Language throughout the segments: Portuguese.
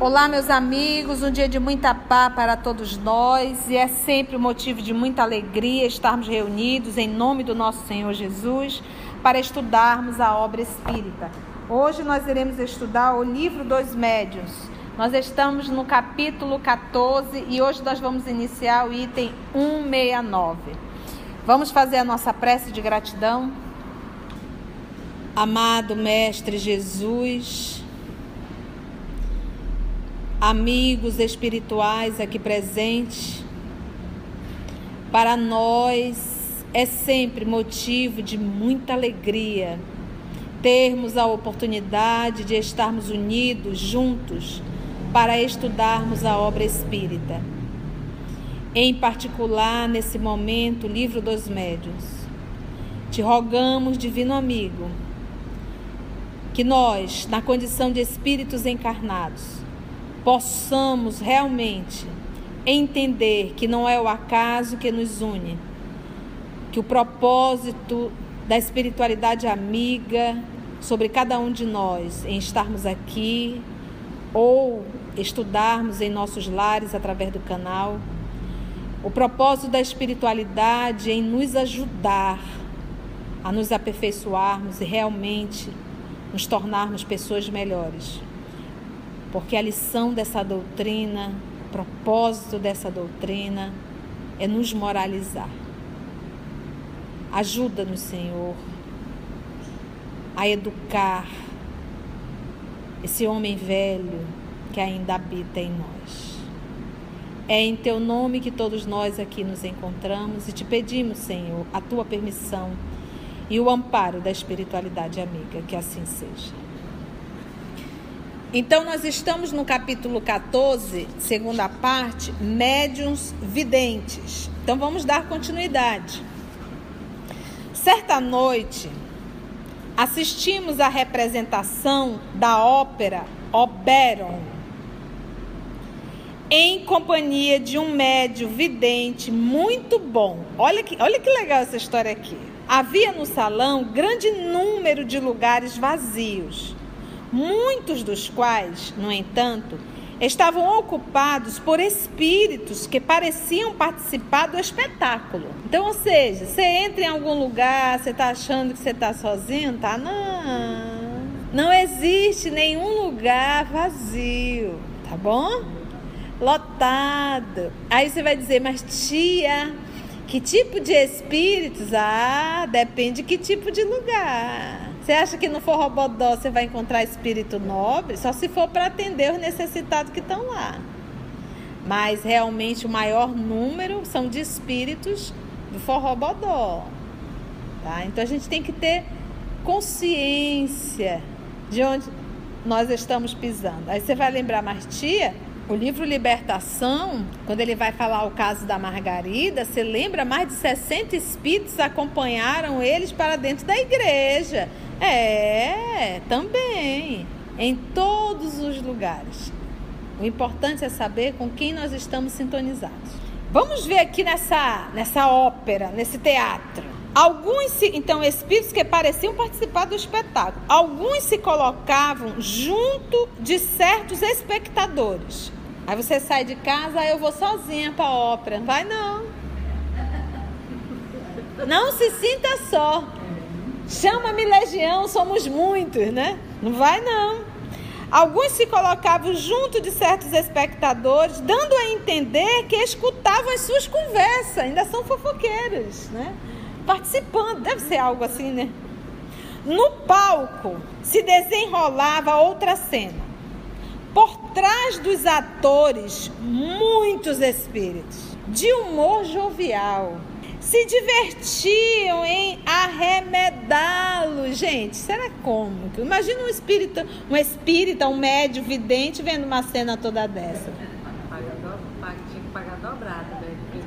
Olá, meus amigos, um dia de muita paz para todos nós e é sempre um motivo de muita alegria estarmos reunidos em nome do nosso Senhor Jesus para estudarmos a obra espírita. Hoje nós iremos estudar o livro dos médiuns. Nós estamos no capítulo 14 e hoje nós vamos iniciar o item 169. Vamos fazer a nossa prece de gratidão. Amado Mestre Jesus, amigos espirituais aqui presentes, para nós é sempre motivo de muita alegria termos a oportunidade de estarmos unidos, juntos, para estudarmos a obra espírita. Em particular, nesse momento, o Livro dos Médiuns. Te rogamos, Divino Amigo, que nós, na condição de espíritos encarnados, possamos realmente entender que não é o acaso que nos une, que o propósito da espiritualidade amiga sobre cada um de nós em estarmos aqui ou estudarmos em nossos lares através do canal, o propósito da espiritualidade em nos ajudar a nos aperfeiçoarmos e realmente nos tornarmos pessoas melhores porque a lição dessa doutrina, o propósito dessa doutrina é nos moralizar. Ajuda-nos, Senhor, a educar esse homem velho que ainda habita em nós. É em teu nome que todos nós aqui nos encontramos e te pedimos, Senhor, a tua permissão e o amparo da espiritualidade amiga, que assim seja. Então, nós estamos no capítulo 14, segunda parte, médiums videntes. Então, vamos dar continuidade. Certa noite, assistimos à representação da ópera Oberon, em companhia de um médio vidente muito bom. Olha que, olha que legal essa história aqui. Havia no salão grande número de lugares vazios muitos dos quais, no entanto, estavam ocupados por espíritos que pareciam participar do espetáculo. Então, ou seja, você entra em algum lugar, você está achando que você está sozinho, tá? Não. Não existe nenhum lugar vazio, tá bom? Lotado. Aí você vai dizer, mas tia, que tipo de espíritos? Ah, depende de que tipo de lugar. Você acha que no Forrobodó você vai encontrar espírito nobre? Só se for para atender os necessitados que estão lá. Mas realmente o maior número são de espíritos do Forrobodó. Tá? Então a gente tem que ter consciência de onde nós estamos pisando. Aí você vai lembrar, mas tia, o livro Libertação, quando ele vai falar o caso da Margarida, você lembra mais de 60 espíritos acompanharam eles para dentro da igreja. É, também. Em todos os lugares. O importante é saber com quem nós estamos sintonizados. Vamos ver aqui nessa, nessa ópera, nesse teatro. Alguns, então, espíritos que pareciam participar do espetáculo. Alguns se colocavam junto de certos espectadores. Aí você sai de casa, aí eu vou sozinha para a ópera. Vai não. Não se sinta só. Chama-me legião, somos muitos, né? Não vai não. Alguns se colocavam junto de certos espectadores, dando a entender que escutavam as suas conversas, ainda são fofoqueiros, né? Participando, deve ser algo assim, né? No palco se desenrolava outra cena. Por trás dos atores, muitos espíritos de humor jovial se divertiam em arremedá-lo. Gente, será como? Imagina um espírito, um espírita, um médio vidente vendo uma cena toda dessa. Tinha que pagar dobrado?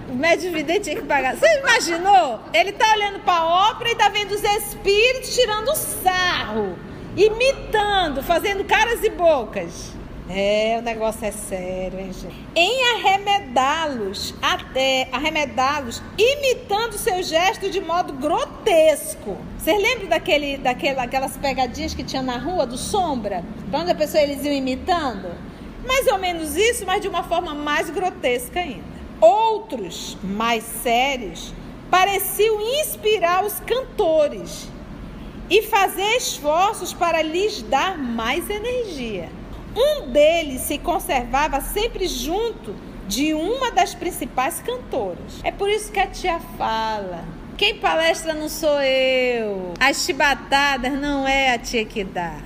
O médio vidente tinha que pagar. Você imaginou? Ele tá olhando para a ópera e tá vendo os espíritos tirando sarro, imitando, fazendo caras e bocas. É, o negócio é sério, hein, gente? Em arremedá-los, até arremedá-los, imitando seu gesto de modo grotesco. Vocês lembram daquele, daquela, aquelas pegadinhas que tinha na rua do Sombra? Pra onde a pessoa eles iam imitando? Mais ou menos isso, mas de uma forma mais grotesca ainda. Outros, mais sérios, pareciam inspirar os cantores e fazer esforços para lhes dar mais energia. Um deles se conservava sempre junto de uma das principais cantoras. É por isso que a tia fala. Quem palestra não sou eu. As chibatadas não é a tia que dá.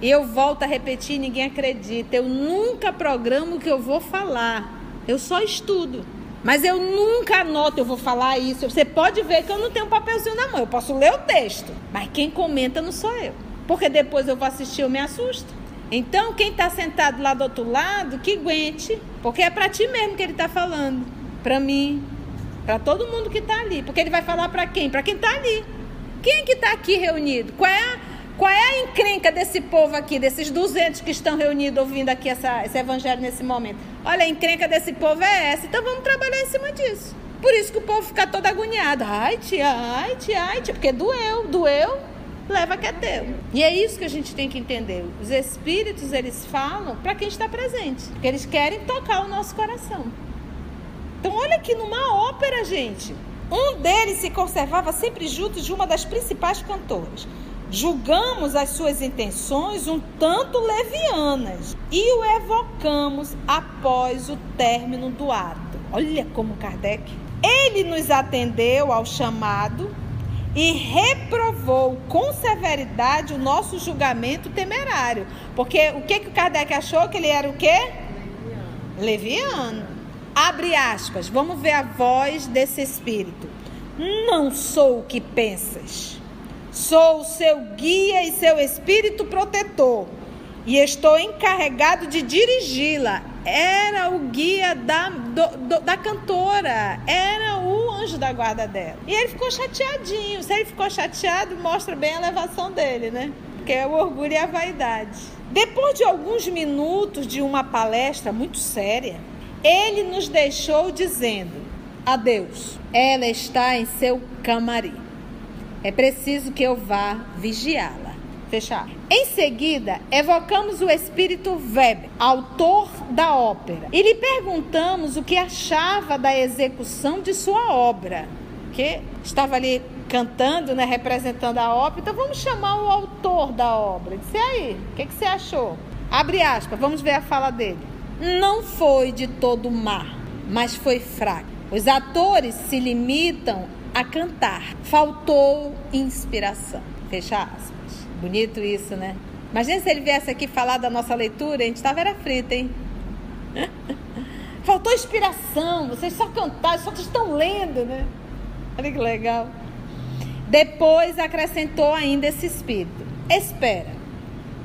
E eu volto a repetir, ninguém acredita. Eu nunca programo o que eu vou falar. Eu só estudo. Mas eu nunca anoto, eu vou falar isso. Você pode ver que eu não tenho um papelzinho na mão. Eu posso ler o texto. Mas quem comenta não sou eu. Porque depois eu vou assistir, eu me assusto. Então, quem está sentado lá do outro lado, que aguente. Porque é para ti mesmo que ele está falando. Para mim. Para todo mundo que está ali. Porque ele vai falar para quem? Para quem está ali. Quem que está aqui reunido? Qual é a qual é a encrenca desse povo aqui, desses 200 que estão reunidos ouvindo aqui essa, esse evangelho nesse momento? Olha, a encrenca desse povo é essa. Então vamos trabalhar em cima disso. Por isso que o povo fica todo agoniado. Ai, tia, ai, tia, ai, tia. Porque doeu, doeu, leva que é teu. E é isso que a gente tem que entender. Os espíritos, eles falam para quem está presente. Porque eles querem tocar o nosso coração. Então olha aqui numa ópera, gente. Um deles se conservava sempre junto de uma das principais cantoras julgamos as suas intenções um tanto levianas e o evocamos após o término do ato. Olha como Kardec. Ele nos atendeu ao chamado e reprovou com severidade o nosso julgamento temerário. Porque o que, que o Kardec achou? Que ele era o quê? Leviano. Leviano. Abre aspas, vamos ver a voz desse espírito. Não sou o que pensas Sou o seu guia e seu espírito protetor e estou encarregado de dirigi-la. Era o guia da, do, do, da cantora, era o anjo da guarda dela. E ele ficou chateadinho. Se ele ficou chateado, mostra bem a elevação dele, né? Que é o orgulho e a vaidade. Depois de alguns minutos de uma palestra muito séria, ele nos deixou dizendo: Adeus, ela está em seu camarim. É preciso que eu vá vigiá-la. Fechar. Em seguida, evocamos o espírito Weber, autor da ópera, e lhe perguntamos o que achava da execução de sua obra, que estava ali cantando, né, representando a ópera. Então vamos chamar o autor da obra. Disse aí, o que, que você achou? Abre aspas, vamos ver a fala dele. Não foi de todo má, mas foi fraco. Os atores se limitam a cantar. Faltou inspiração. Fecha aspas. Bonito isso, né? Imagina se ele viesse aqui falar da nossa leitura, a gente estava era frita, hein? Faltou inspiração, vocês só cantaram, só estão lendo, né? Olha que legal. Depois acrescentou ainda esse espírito. Espera,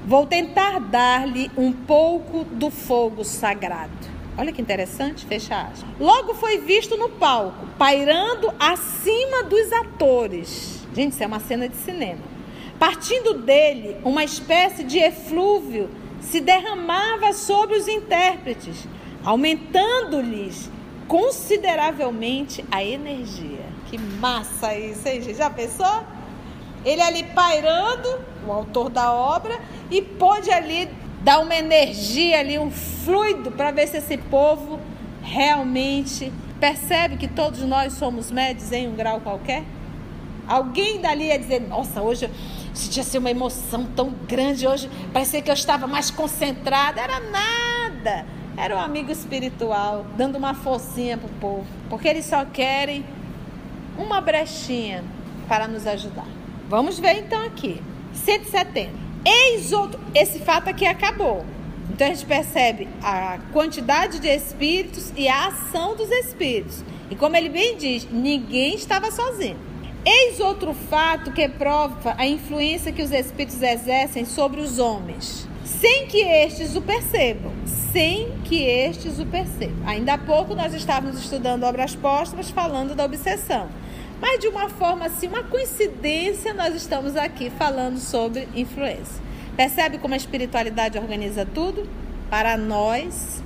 vou tentar dar-lhe um pouco do fogo sagrado. Olha que interessante, fecha aspas. Logo foi visto no palco, pairando acima dos atores. Gente, isso é uma cena de cinema. Partindo dele, uma espécie de eflúvio se derramava sobre os intérpretes, aumentando-lhes consideravelmente a energia. Que massa isso, hein, gente? Já pensou? Ele ali pairando, o autor da obra, e pôde ali dar uma energia ali, um fluido para ver se esse povo realmente percebe que todos nós somos médios em um grau qualquer. Alguém dali ia dizer: Nossa, hoje eu senti assim, uma emoção tão grande. Hoje parecia que eu estava mais concentrada. Era nada. Era um amigo espiritual dando uma forcinha para o povo. Porque eles só querem uma brechinha para nos ajudar. Vamos ver então aqui: 170. Eis outro. Esse fato aqui acabou. Então a gente percebe a quantidade de espíritos e a ação dos espíritos. E como ele bem diz, ninguém estava sozinho. Eis outro fato que prova a influência que os espíritos exercem sobre os homens, sem que estes o percebam. Sem que estes o percebam. Ainda há pouco nós estávamos estudando obras póstumas falando da obsessão. Mas de uma forma assim, uma coincidência, nós estamos aqui falando sobre influência. Percebe como a espiritualidade organiza tudo? Para nós.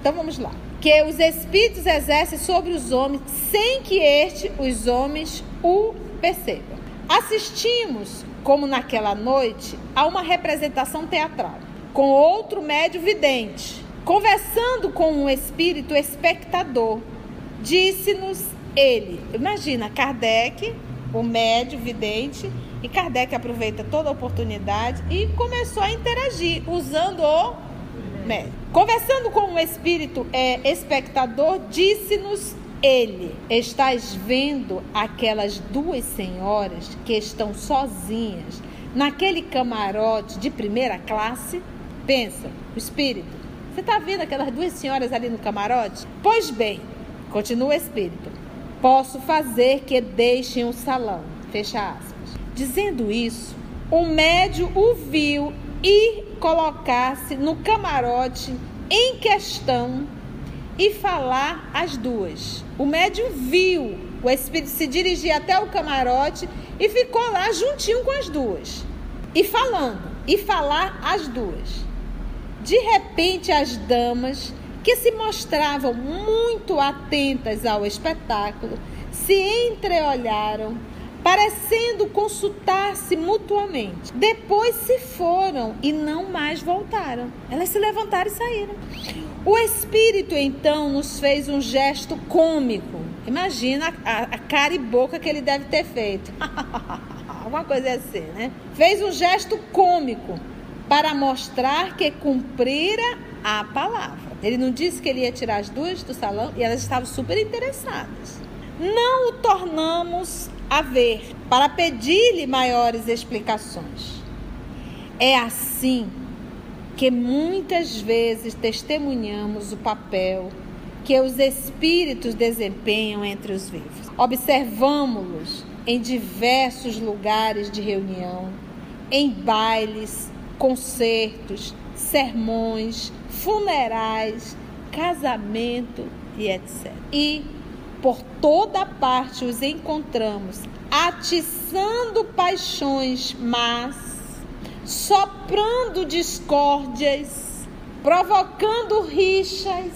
Então vamos lá. Que os espíritos exercem sobre os homens sem que este, os homens, o percebam. Assistimos, como naquela noite, a uma representação teatral, com outro médio vidente, conversando com um espírito espectador, disse-nos ele. Imagina, Kardec, o médio vidente, e Kardec aproveita toda a oportunidade e começou a interagir usando o médio. Conversando com um espírito é, espectador, disse-nos ele: Estás vendo aquelas duas senhoras que estão sozinhas naquele camarote de primeira classe? Pensa, o espírito. Você está vendo aquelas duas senhoras ali no camarote? Pois bem, continua o espírito. Posso fazer que deixem o salão. Fecha aspas. Dizendo isso, o médio o viu ir colocar-se no camarote em questão e falar as duas. O médium viu o espírito se dirigir até o camarote e ficou lá juntinho com as duas. E falando, e falar as duas. De repente, as damas, que se mostravam muito atentas ao espetáculo, se entreolharam parecendo consultar-se mutuamente. Depois se foram e não mais voltaram. Elas se levantaram e saíram. O Espírito então nos fez um gesto cômico. Imagina a, a cara e boca que ele deve ter feito. Uma coisa assim, né? Fez um gesto cômico para mostrar que cumprira a palavra. Ele não disse que ele ia tirar as duas do salão e elas estavam super interessadas. Não o tornamos a ver, para pedir-lhe maiores explicações. É assim que muitas vezes testemunhamos o papel que os espíritos desempenham entre os vivos. Observamos-los em diversos lugares de reunião, em bailes, concertos, sermões, funerais, casamento e etc. E por toda parte os encontramos, atiçando paixões mas soprando discórdias, provocando rixas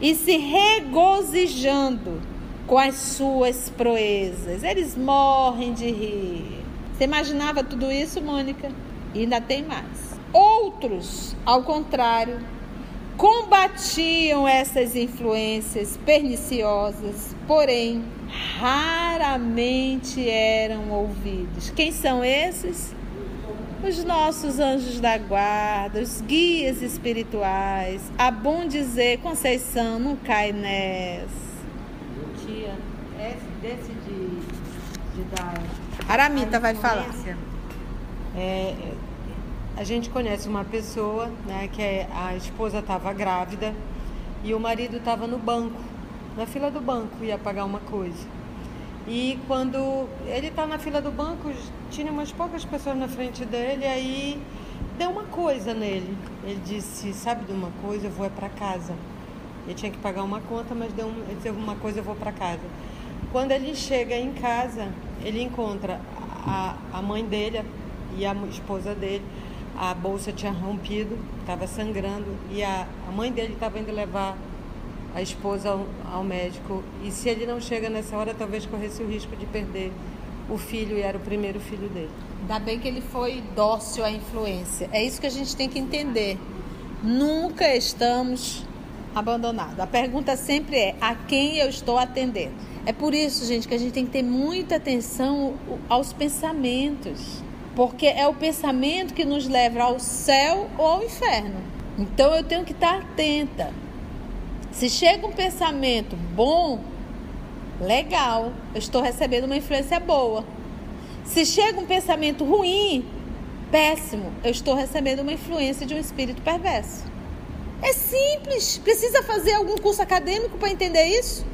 e se regozijando com as suas proezas. Eles morrem de rir. Você imaginava tudo isso, Mônica? E ainda tem mais. Outros, ao contrário, combatiam essas influências perniciosas, porém raramente eram ouvidos. Quem são esses? Os nossos anjos da guarda, os guias espirituais. A bom dizer, Conceição, não cai nessa. Tia, esse, desse de, de dar. Aramita vai falar. É, a gente conhece uma pessoa, né, que é, a esposa estava grávida e o marido estava no banco, na fila do banco, ia pagar uma coisa. E quando ele está na fila do banco, tinha umas poucas pessoas na frente dele, aí deu uma coisa nele. Ele disse, sabe de uma coisa, eu vou é para casa. Ele tinha que pagar uma conta, mas deu um, ele disse, uma coisa, eu vou para casa. Quando ele chega em casa, ele encontra a, a mãe dele e a esposa dele a bolsa tinha rompido, estava sangrando e a, a mãe dele estava indo levar a esposa ao, ao, médico. E se ele não chega nessa hora, talvez corresse o risco de perder o filho e era o primeiro filho dele. Ainda bem que ele foi dócil à influência. É isso que a gente tem que entender. Nunca estamos abandonados. A pergunta sempre é: a quem eu estou atendendo? É por isso, gente, que a gente tem que ter muita atenção aos pensamentos porque é o pensamento que nos leva ao céu ou ao inferno. Então eu tenho que estar atenta. Se chega um pensamento bom, legal, eu estou recebendo uma influência boa. Se chega um pensamento ruim, péssimo, eu estou recebendo uma influência de um espírito perverso. É simples. Precisa fazer algum curso acadêmico para entender isso?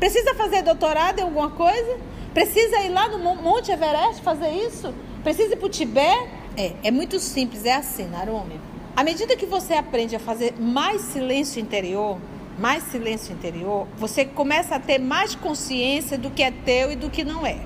Precisa fazer doutorado em alguma coisa? Precisa ir lá no Monte Everest fazer isso? Precisa ir para o Tibete? É, é muito simples, é assim, Narumi. À medida que você aprende a fazer mais silêncio interior, mais silêncio interior, você começa a ter mais consciência do que é teu e do que não é.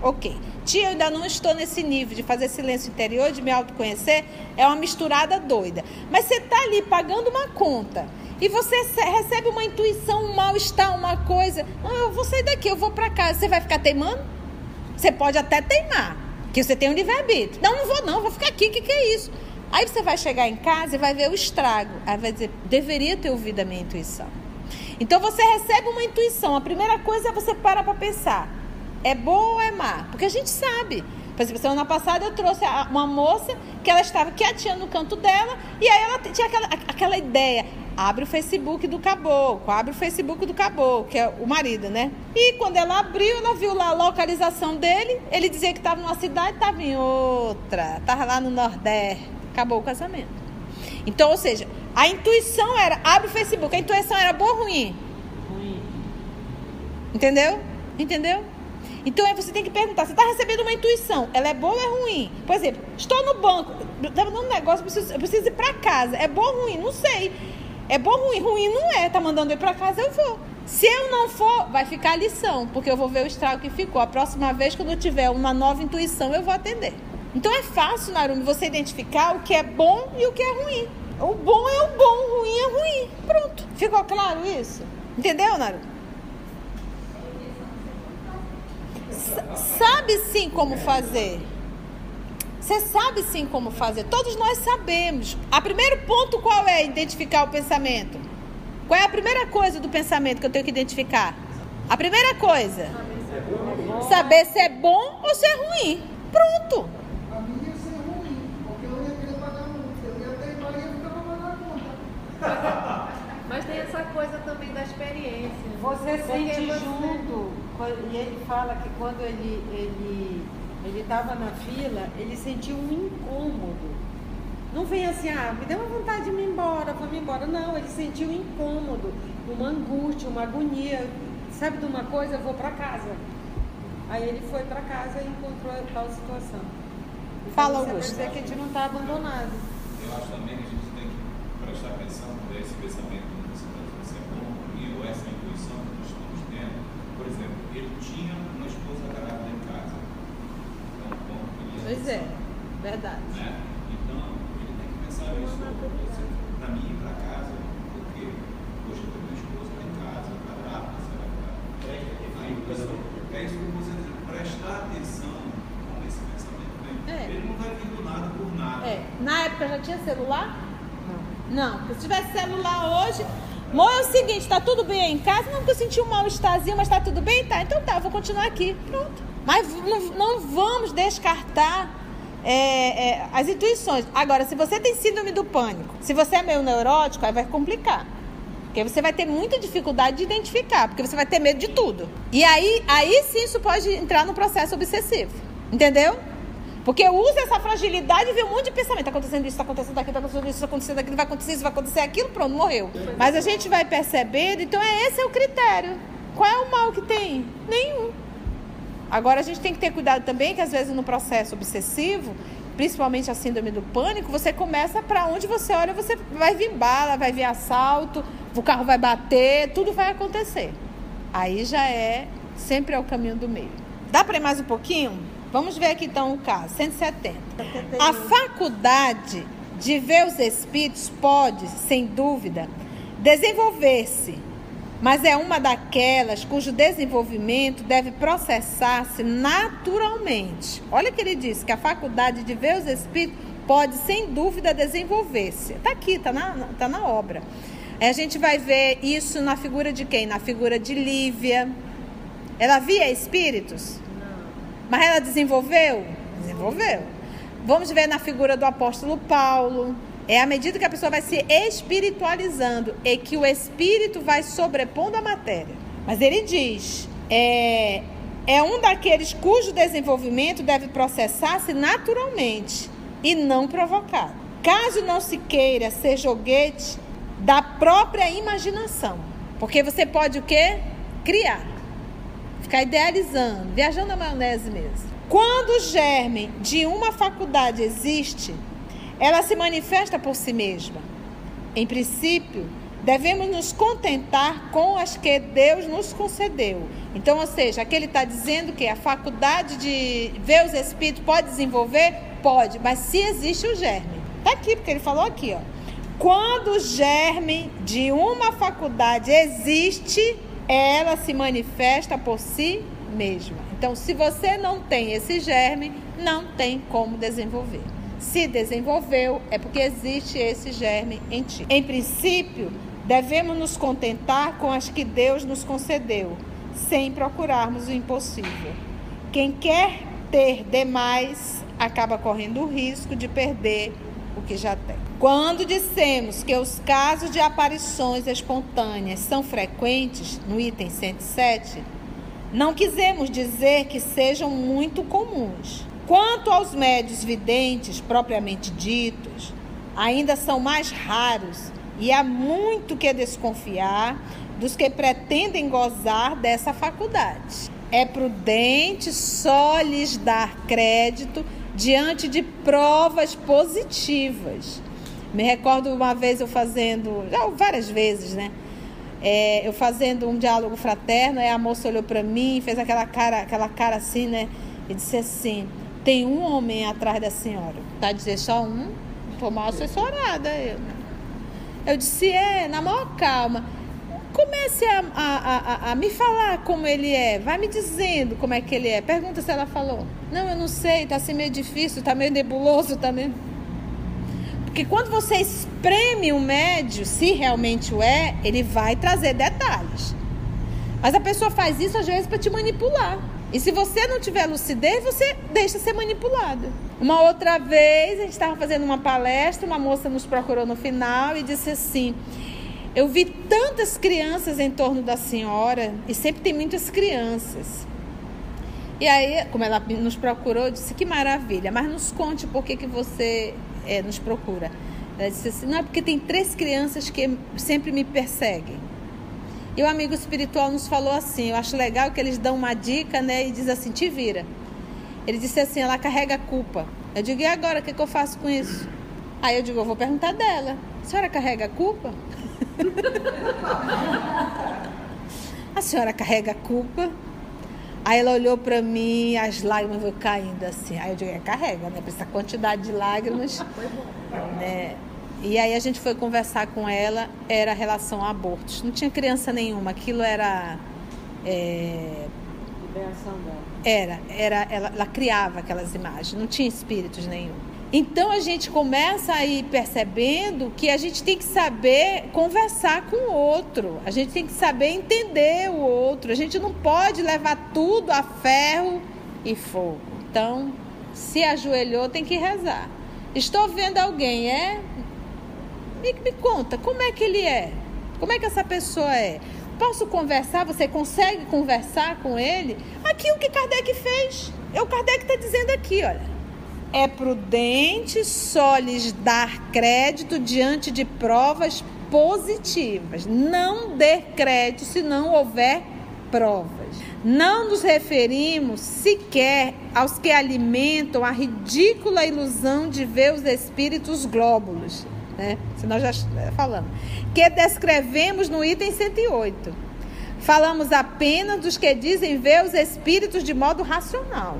Ok. Tia, eu ainda não estou nesse nível de fazer silêncio interior, de me autoconhecer. É uma misturada doida. Mas você está ali pagando uma conta e você recebe uma intuição, um mal-estar, uma coisa. Ah, eu vou sair daqui, eu vou para casa. Você vai ficar teimando? Você pode até teimar. Que você tem um livre-arbítrio. Não, não vou não, vou ficar aqui, o que, que é isso? Aí você vai chegar em casa e vai ver o estrago. Aí vai dizer, deveria ter ouvido a minha intuição. Então você recebe uma intuição. A primeira coisa é você parar para pensar. É boa ou é má? Porque a gente sabe. Por exemplo, semana passada eu trouxe uma moça que ela estava quietinha no canto dela e aí ela tinha aquela, aquela ideia. Abre o Facebook do caboclo, abre o Facebook do caboclo, que é o marido, né? E quando ela abriu, ela viu lá a localização dele. Ele dizia que estava numa cidade, estava em outra. Estava lá no Nordeste. Acabou o casamento. Então, ou seja, a intuição era, abre o Facebook, a intuição era boa ou ruim? Ruim. Entendeu? Entendeu? Então aí você tem que perguntar, você está recebendo uma intuição, ela é boa ou é ruim? Por exemplo, estou no banco, estava dando um negócio, preciso, eu preciso ir para casa. É bom ou ruim? Não sei. É bom ou ruim? Ruim não é, tá mandando eu ir para casa, eu vou. Se eu não for, vai ficar a lição, porque eu vou ver o estrago que ficou. A próxima vez, quando eu tiver uma nova intuição, eu vou atender. Então é fácil, Narumi, você identificar o que é bom e o que é ruim. O bom é o bom, o ruim é ruim. Pronto. Ficou claro isso? Entendeu, Naru? Sabe sim como fazer. Você sabe sim como fazer. Todos nós sabemos. A primeiro ponto qual é? Identificar o pensamento. Qual é a primeira coisa do pensamento que eu tenho que identificar? A primeira coisa. Saber se é bom ou se é ruim. Pronto. Mas tem essa coisa também da experiência. Você sente você... junto. E ele fala que quando ele ele ele estava na fila, ele sentiu um incômodo. Não vem assim, ah, me deu uma vontade de ir embora, vou me embora. Não, ele sentiu um incômodo, uma angústia, uma agonia. Sabe de uma coisa? Eu vou para casa. Aí ele foi para casa e encontrou tal situação. Então, Fala, Augusto. Quer dizer que a gente não está abandonado. Eu acho também que a gente tem que prestar atenção para esse pensamento se é bom ou essa intuição que nós estamos tendo. Por exemplo, ele tinha uma esposa grávida em casa. Então, bom, pois é, verdade. Né? Então, ele tem que pensar isso para mim ir para casa, porque hoje eu tenho uma esposa lá em casa, está grávida, será que Aí, é isso que você diz, prestar atenção como esse pensamento vem. É. Ele não vai vir do nada por nada. É. Na época já tinha celular? Não. Não, se tivesse celular hoje, Mô, é o seguinte, tá tudo bem aí em casa? Não, porque eu senti um mal-estarzinho, mas tá tudo bem? Tá, então tá, vou continuar aqui. Pronto. Mas não, não vamos descartar é, é, as intuições. Agora, se você tem síndrome do pânico, se você é meio neurótico, aí vai complicar. Porque você vai ter muita dificuldade de identificar, porque você vai ter medo de tudo. E aí, aí sim isso pode entrar no processo obsessivo. Entendeu? Porque usa essa fragilidade e vê um monte de pensamento. Está acontecendo isso, está acontecendo aquilo, está acontecendo isso, está acontecendo aquilo, vai acontecer isso, vai acontecer aquilo, pronto, morreu. Mas a gente vai percebendo, então é esse é o critério. Qual é o mal que tem? Nenhum. Agora a gente tem que ter cuidado também que às vezes no processo obsessivo, principalmente a síndrome do pânico, você começa para onde você olha, você vai vir bala, vai vir assalto, o carro vai bater, tudo vai acontecer. Aí já é sempre é o caminho do meio. Dá para ir mais um pouquinho? Vamos ver aqui então o caso, 170. A faculdade de ver os espíritos pode, sem dúvida, desenvolver-se, mas é uma daquelas cujo desenvolvimento deve processar-se naturalmente. Olha que ele diz que a faculdade de ver os espíritos pode, sem dúvida, desenvolver-se. Está aqui, está na, tá na obra. A gente vai ver isso na figura de quem? Na figura de Lívia. Ela via espíritos? Mas ela desenvolveu? Desenvolveu. Vamos ver na figura do apóstolo Paulo. É à medida que a pessoa vai se espiritualizando e que o espírito vai sobrepondo a matéria. Mas ele diz: é, é um daqueles cujo desenvolvimento deve processar-se naturalmente e não provocado. Caso não se queira ser joguete da própria imaginação. Porque você pode o quê? Criar ficar idealizando, viajando na maionese mesmo. Quando o germe de uma faculdade existe, ela se manifesta por si mesma. Em princípio, devemos nos contentar com as que Deus nos concedeu. Então, ou seja, aqui ele está dizendo que a faculdade de ver os espíritos pode desenvolver? Pode, mas se existe o germe. Está aqui, porque ele falou aqui, ó. Quando o germe de uma faculdade existe, ela se manifesta por si mesma. Então, se você não tem esse germe, não tem como desenvolver. se desenvolveu, é porque existe esse germe em ti. Em princípio, devemos nos contentar com as que Deus nos concedeu, sem procurarmos o impossível. Quem quer ter demais acaba correndo o risco de perder o que já tem. Quando dissemos que os casos de aparições espontâneas são frequentes, no item 107, não quisemos dizer que sejam muito comuns. Quanto aos médios videntes propriamente ditos, ainda são mais raros e há muito que desconfiar dos que pretendem gozar dessa faculdade. É prudente só lhes dar crédito diante de provas positivas. Me recordo uma vez eu fazendo, já várias vezes, né? É, eu fazendo um diálogo fraterno, aí a moça olhou para mim, fez aquela cara, aquela cara assim, né? E disse assim: tem um homem atrás da senhora. Tá dizer só um? Tô mal assessorada. Eu, eu disse, é, na maior calma. Comece a, a, a, a, me falar como ele é. Vai me dizendo como é que ele é. Pergunta se ela falou. Não, eu não sei, tá assim meio difícil, tá meio nebuloso também. Porque quando você espreme o médio, se realmente o é, ele vai trazer detalhes. Mas a pessoa faz isso às vezes para te manipular. E se você não tiver lucidez, você deixa ser manipulado. Uma outra vez, a gente estava fazendo uma palestra, uma moça nos procurou no final e disse assim: Eu vi tantas crianças em torno da senhora, e sempre tem muitas crianças. E aí, como ela nos procurou, disse: Que maravilha, mas nos conte por que, que você é, nos procura. Ela disse assim: Não, é porque tem três crianças que sempre me perseguem. E o amigo espiritual nos falou assim, eu acho legal que eles dão uma dica, né? E diz assim, te vira. Ele disse assim, ela carrega a culpa. Eu digo, e agora, o que, que eu faço com isso? Aí eu digo, eu vou perguntar dela. A senhora carrega a culpa? a senhora carrega a culpa? Aí ela olhou para mim, as lágrimas vão caindo assim. Aí eu digo, é, carrega, né? Por essa quantidade de lágrimas. Né? E aí a gente foi conversar com ela, era relação a abortos. Não tinha criança nenhuma, aquilo era. É... Era, era ela, ela criava aquelas imagens, não tinha espíritos nenhum. Então a gente começa a ir percebendo que a gente tem que saber conversar com o outro, a gente tem que saber entender o outro, a gente não pode levar tudo a ferro e fogo. Então, se ajoelhou, tem que rezar. Estou vendo alguém, é? Me, me conta, como é que ele é? Como é que essa pessoa é? Posso conversar? Você consegue conversar com ele? Aqui o que Kardec fez. É o Kardec está dizendo aqui, olha. É prudente só lhes dar crédito diante de provas positivas. Não dê crédito se não houver provas. Não nos referimos sequer aos que alimentam a ridícula ilusão de ver os espíritos glóbulos né? Se nós já falamos. Que descrevemos no item 108. Falamos apenas dos que dizem ver os espíritos de modo racional.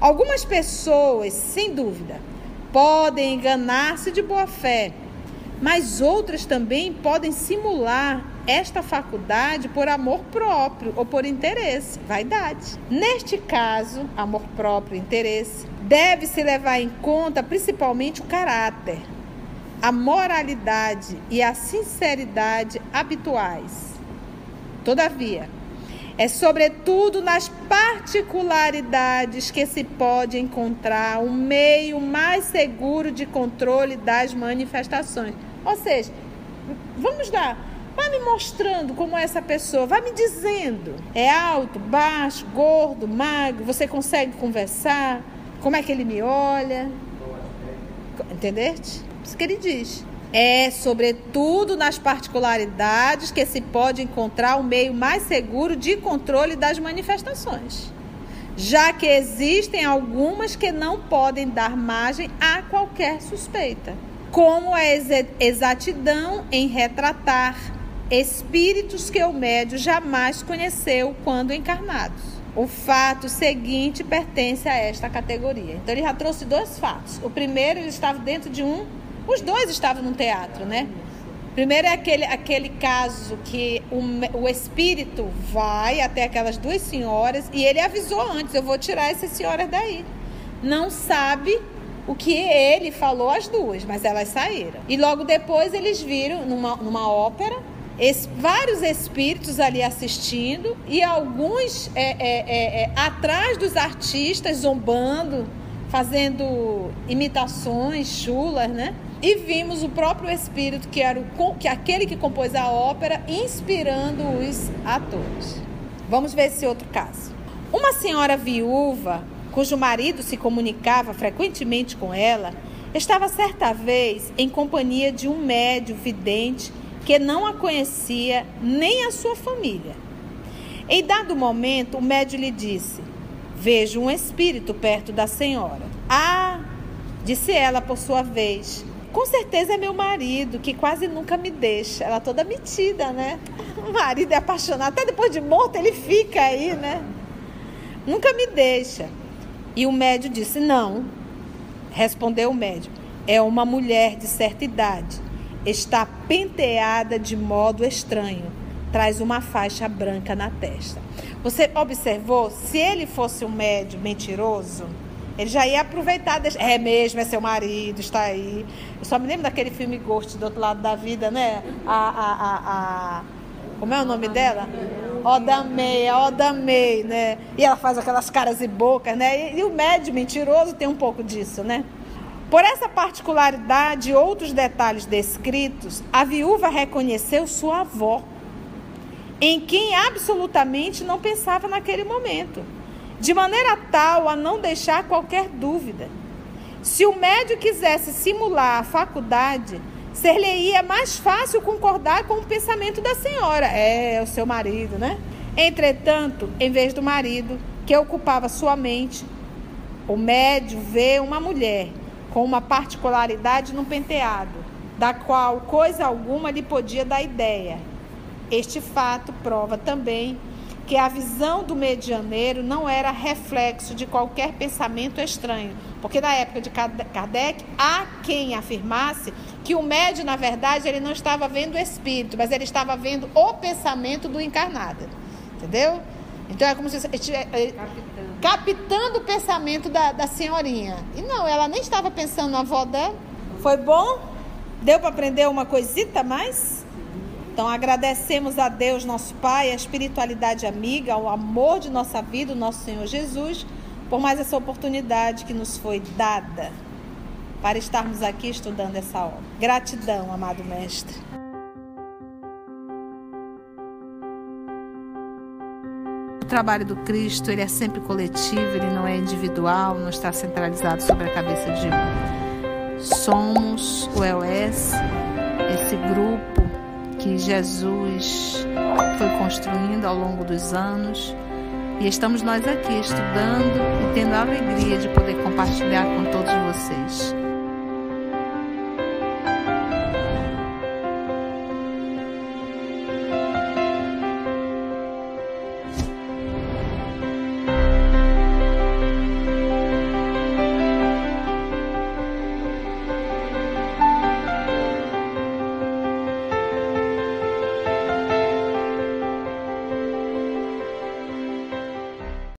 Algumas pessoas, sem dúvida, podem enganar-se de boa fé, mas outras também podem simular esta faculdade por amor próprio ou por interesse, vaidade. Neste caso, amor próprio, interesse, deve-se levar em conta principalmente o caráter, a moralidade e a sinceridade habituais. Todavia, é sobretudo nas particularidades que se pode encontrar um meio mais seguro de controle das manifestações. Ou seja, vamos lá, vai me mostrando como é essa pessoa, vai me dizendo. É alto, baixo, gordo, magro, você consegue conversar? Como é que ele me olha? Entendeste? isso que ele diz. É, sobretudo, nas particularidades que se pode encontrar o meio mais seguro de controle das manifestações, já que existem algumas que não podem dar margem a qualquer suspeita, como a exatidão em retratar espíritos que o médio jamais conheceu quando encarnados. O fato seguinte pertence a esta categoria. Então, ele já trouxe dois fatos. O primeiro, ele estava dentro de um os dois estavam no teatro, né? Primeiro é aquele, aquele caso que o, o espírito vai até aquelas duas senhoras e ele avisou antes: eu vou tirar essas senhoras daí. Não sabe o que ele falou às duas, mas elas saíram. E logo depois eles viram numa, numa ópera es, vários espíritos ali assistindo e alguns é, é, é, é, atrás dos artistas zombando, fazendo imitações chulas, né? E vimos o próprio espírito que era o, que aquele que compôs a ópera inspirando os atores. Vamos ver esse outro caso. Uma senhora viúva, cujo marido se comunicava frequentemente com ela, estava certa vez em companhia de um médio vidente que não a conhecia nem a sua família. Em dado momento, o médium lhe disse: Vejo um espírito perto da senhora. Ah, disse ela por sua vez. Com certeza é meu marido, que quase nunca me deixa. Ela toda metida, né? O marido é apaixonado. Até depois de morto ele fica aí, né? Nunca me deixa. E o médium disse: Não. Respondeu o médium: É uma mulher de certa idade está penteada de modo estranho, traz uma faixa branca na testa. Você observou? Se ele fosse um médio mentiroso, ele já ia aproveitar. Deixa... É mesmo, é seu marido, está aí. Eu só me lembro daquele filme Ghost do outro lado da vida, né? A. a, a, a... Como é o nome dela? Odamei, a Odamei, né? E ela faz aquelas caras e bocas, né? E, e o médio mentiroso tem um pouco disso, né? Por essa particularidade e outros detalhes descritos, a viúva reconheceu sua avó, em quem absolutamente não pensava naquele momento, de maneira tal a não deixar qualquer dúvida. Se o médico quisesse simular a faculdade, ser-lhe-ia mais fácil concordar com o pensamento da senhora. É, o seu marido, né? Entretanto, em vez do marido, que ocupava sua mente, o médio vê uma mulher com uma particularidade no penteado, da qual coisa alguma lhe podia dar ideia. Este fato prova também que a visão do medianeiro não era reflexo de qualquer pensamento estranho, porque na época de Kardec há quem afirmasse que o médio, na verdade, ele não estava vendo o espírito, mas ele estava vendo o pensamento do encarnado. Entendeu? Então é como se captando, captando o pensamento da, da senhorinha. E não, ela nem estava pensando na avó dela. Foi bom? Deu para aprender uma coisita mais? Então agradecemos a Deus, nosso Pai, a espiritualidade amiga, o amor de nossa vida, o nosso Senhor Jesus, por mais essa oportunidade que nos foi dada para estarmos aqui estudando essa obra. Gratidão, amado Mestre. O trabalho do Cristo ele é sempre coletivo, ele não é individual, não está centralizado sobre a cabeça de um. Somos o EOS, esse grupo que Jesus foi construindo ao longo dos anos. E estamos nós aqui estudando e tendo a alegria de poder compartilhar com todos vocês.